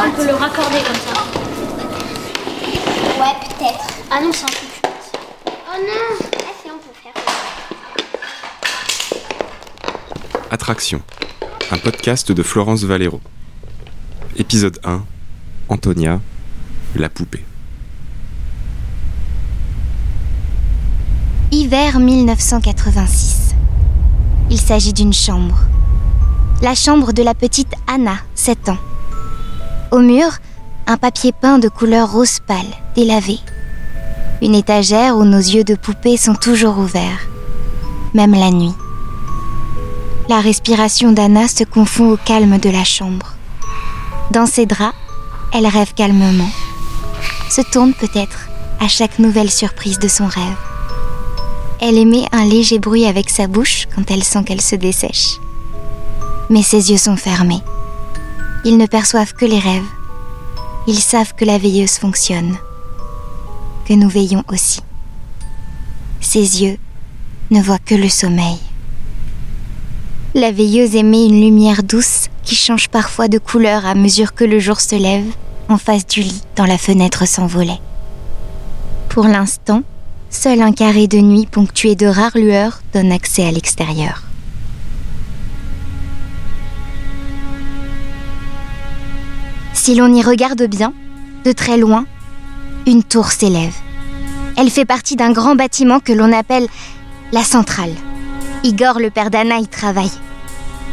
On peut le raccorder comme ça. Ouais, peut-être. Ah non, c'est un peu Oh non Ah si, on peut faire. Attraction, un podcast de Florence Valero. Épisode 1, Antonia, la poupée. Hiver 1986. Il s'agit d'une chambre. La chambre de la petite Anna, 7 ans. Au mur, un papier peint de couleur rose pâle, délavé. Une étagère où nos yeux de poupée sont toujours ouverts, même la nuit. La respiration d'Anna se confond au calme de la chambre. Dans ses draps, elle rêve calmement. Se tourne peut-être à chaque nouvelle surprise de son rêve. Elle émet un léger bruit avec sa bouche quand elle sent qu'elle se dessèche. Mais ses yeux sont fermés. Ils ne perçoivent que les rêves. Ils savent que la veilleuse fonctionne. Que nous veillons aussi. Ses yeux ne voient que le sommeil. La veilleuse émet une lumière douce qui change parfois de couleur à mesure que le jour se lève en face du lit dans la fenêtre sans volet. Pour l'instant, seul un carré de nuit ponctué de rares lueurs donne accès à l'extérieur. Si l'on y regarde bien, de très loin, une tour s'élève. Elle fait partie d'un grand bâtiment que l'on appelle la centrale. Igor, le père d'Anna, y travaille.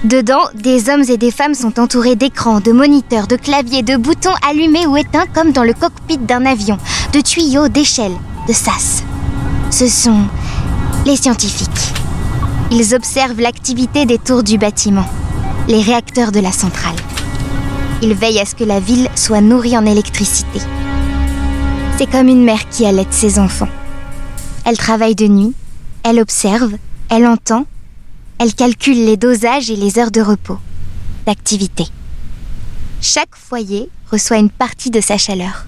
Dedans, des hommes et des femmes sont entourés d'écrans, de moniteurs, de claviers, de boutons allumés ou éteints comme dans le cockpit d'un avion, de tuyaux, d'échelles, de sas. Ce sont les scientifiques. Ils observent l'activité des tours du bâtiment, les réacteurs de la centrale. Ils veillent à ce que la ville soit nourrie en électricité. C'est comme une mère qui allaite ses enfants. Elle travaille de nuit, elle observe, elle entend, elle calcule les dosages et les heures de repos, d'activité. Chaque foyer reçoit une partie de sa chaleur.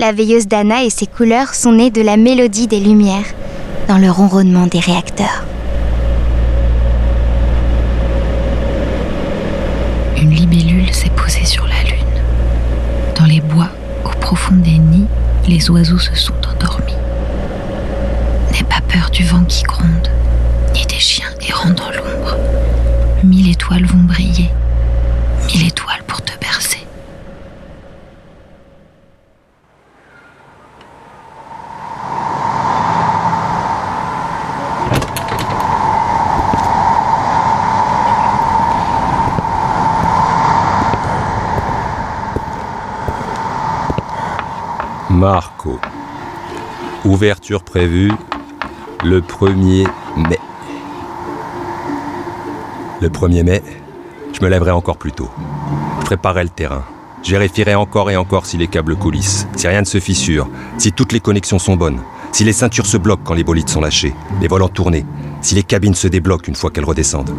La veilleuse d'Anna et ses couleurs sont nées de la mélodie des lumières dans le ronronnement des réacteurs. Une libellule s'est posée sur la lune. Dans les bois, au profond des nids, les oiseaux se sont endormis. N'aie pas peur du vent qui gronde, ni des chiens errant dans l'ombre. Mille étoiles vont briller, mille étoiles Marco. Ouverture prévue le 1er mai. Le 1er mai, je me lèverai encore plus tôt. Je préparerai le terrain. Je vérifierai encore et encore si les câbles coulissent, si rien ne se fissure, si toutes les connexions sont bonnes, si les ceintures se bloquent quand les bolides sont lâchés, les volants tournés, si les cabines se débloquent une fois qu'elles redescendent.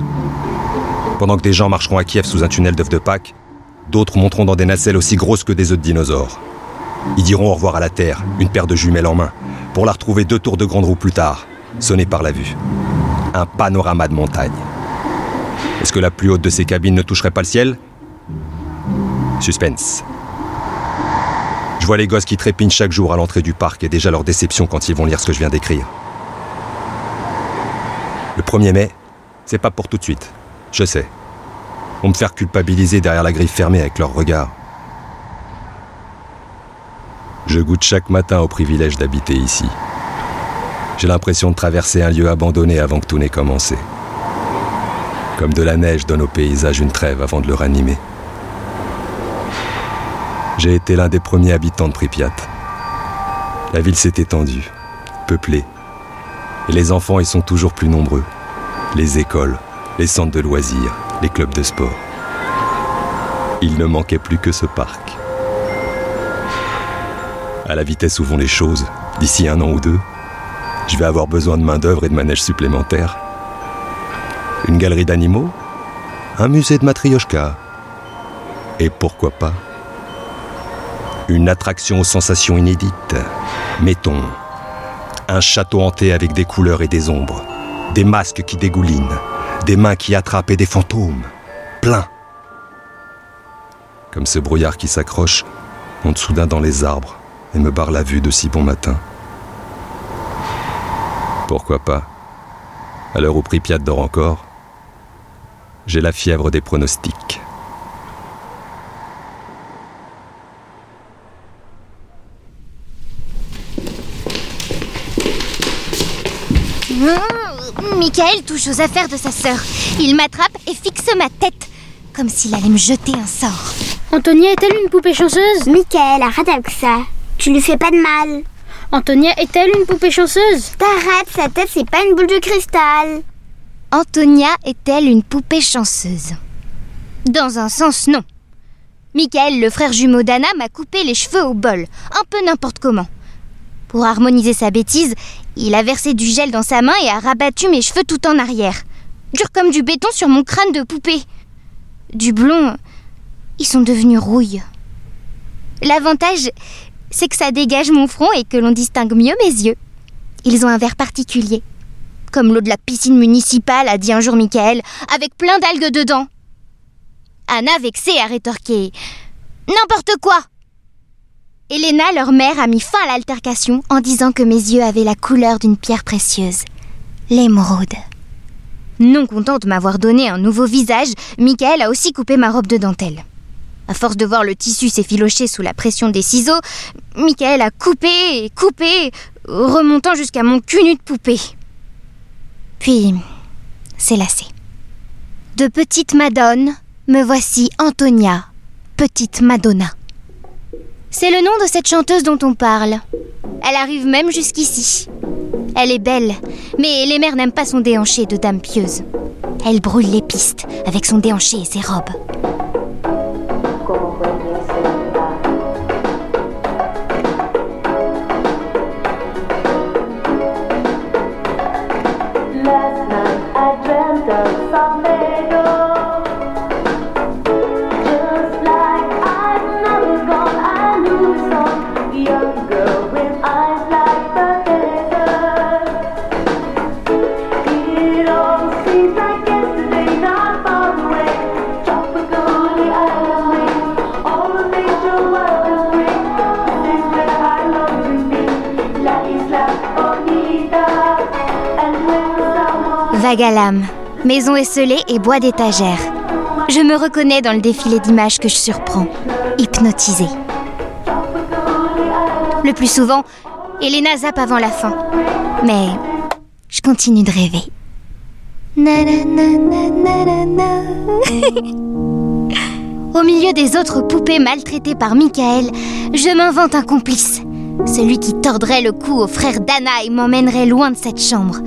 Pendant que des gens marcheront à Kiev sous un tunnel d'œufs de Pâques, d'autres monteront dans des nacelles aussi grosses que des œufs de dinosaures. Ils diront au revoir à la Terre, une paire de jumelles en main, pour la retrouver deux tours de grande roue plus tard, sonnée par la vue. Un panorama de montagne. Est-ce que la plus haute de ces cabines ne toucherait pas le ciel? Suspense. Je vois les gosses qui trépignent chaque jour à l'entrée du parc et déjà leur déception quand ils vont lire ce que je viens d'écrire. Le 1er mai, c'est pas pour tout de suite. Je sais. Vont me faire culpabiliser derrière la grille fermée avec leur regard. Je goûte chaque matin au privilège d'habiter ici. J'ai l'impression de traverser un lieu abandonné avant que tout n'ait commencé. Comme de la neige donne au paysage une trêve avant de le ranimer. J'ai été l'un des premiers habitants de Pripyat. La ville s'est étendue, peuplée. Et les enfants y sont toujours plus nombreux. Les écoles, les centres de loisirs, les clubs de sport. Il ne manquait plus que ce parc. À la vitesse où vont les choses, d'ici un an ou deux, je vais avoir besoin de main-d'œuvre et de manège supplémentaires. Une galerie d'animaux Un musée de matrioshka Et pourquoi pas Une attraction aux sensations inédites Mettons, Un château hanté avec des couleurs et des ombres, des masques qui dégoulinent, des mains qui attrapent et des fantômes. Plein. Comme ce brouillard qui s'accroche, monte soudain dans les arbres et me barre la vue de si bon matin. Pourquoi pas? À l'heure où Pripyat dort encore, j'ai la fièvre des pronostics. Mmh, Michael touche aux affaires de sa sœur. Il m'attrape et fixe ma tête, comme s'il allait me jeter un sort. Antonia est-elle une poupée chanceuse? Michael, arrête avec ça. Tu lui fais pas de mal. Antonia est-elle une poupée chanceuse? T'arrêtes, sa tête, c'est pas une boule de cristal. Antonia est-elle une poupée chanceuse? Dans un sens, non. Michael, le frère jumeau d'Anna, m'a coupé les cheveux au bol, un peu n'importe comment. Pour harmoniser sa bêtise, il a versé du gel dans sa main et a rabattu mes cheveux tout en arrière. Dur comme du béton sur mon crâne de poupée. Du blond, ils sont devenus rouilles. L'avantage, c'est que ça dégage mon front et que l'on distingue mieux mes yeux. Ils ont un vert particulier. Comme l'eau de la piscine municipale, a dit un jour Michael, avec plein d'algues dedans. Anna, vexée, a rétorqué N'importe quoi Elena, leur mère, a mis fin à l'altercation en disant que mes yeux avaient la couleur d'une pierre précieuse, l'émeraude. Non content de m'avoir donné un nouveau visage, Michael a aussi coupé ma robe de dentelle. À force de voir le tissu s'effilocher sous la pression des ciseaux, Michael a coupé et coupé, remontant jusqu'à mon cul nu de poupée. Puis, c'est lassé. De petite Madone, me voici Antonia, petite Madonna. C'est le nom de cette chanteuse dont on parle. Elle arrive même jusqu'ici. Elle est belle, mais les mères n'aiment pas son déhanché de dame pieuse. Elle brûle les pistes avec son déhanché et ses robes. Maison esselée et bois d'étagères. Je me reconnais dans le défilé d'images que je surprends, hypnotisée. Le plus souvent, Elena zappe avant la fin. Mais je continue de rêver. Au milieu des autres poupées maltraitées par Michael, je m'invente un complice. Celui qui tordrait le cou au frère d'Anna et m'emmènerait loin de cette chambre,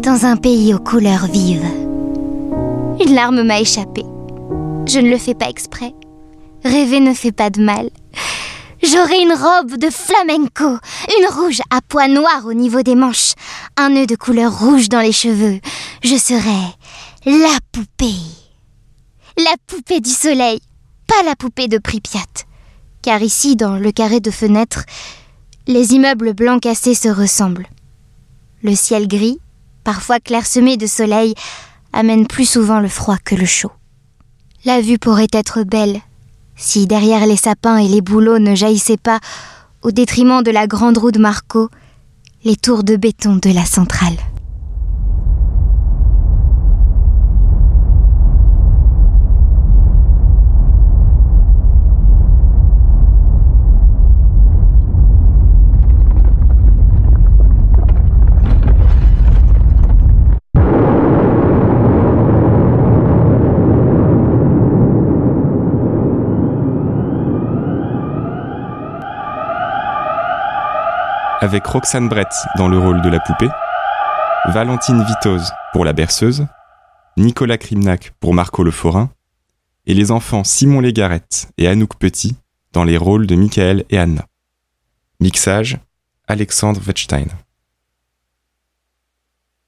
dans un pays aux couleurs vives. Une larme m'a échappé. Je ne le fais pas exprès. Rêver ne fait pas de mal. J'aurai une robe de flamenco, une rouge à pois noirs au niveau des manches, un nœud de couleur rouge dans les cheveux. Je serai la poupée. La poupée du soleil, pas la poupée de Pripyat. Car ici, dans le carré de fenêtre, les immeubles blancs cassés se ressemblent. Le ciel gris, parfois clairsemé de soleil, amène plus souvent le froid que le chaud. La vue pourrait être belle si derrière les sapins et les bouleaux ne jaillissaient pas, au détriment de la grande roue de Marco, les tours de béton de la centrale. Avec Roxane Brett dans le rôle de la poupée, Valentine Vitoz pour la berceuse, Nicolas Krimnak pour Marco le forain, et les enfants Simon Légarette et Anouk Petit dans les rôles de Michael et Anna. Mixage, Alexandre Wettstein.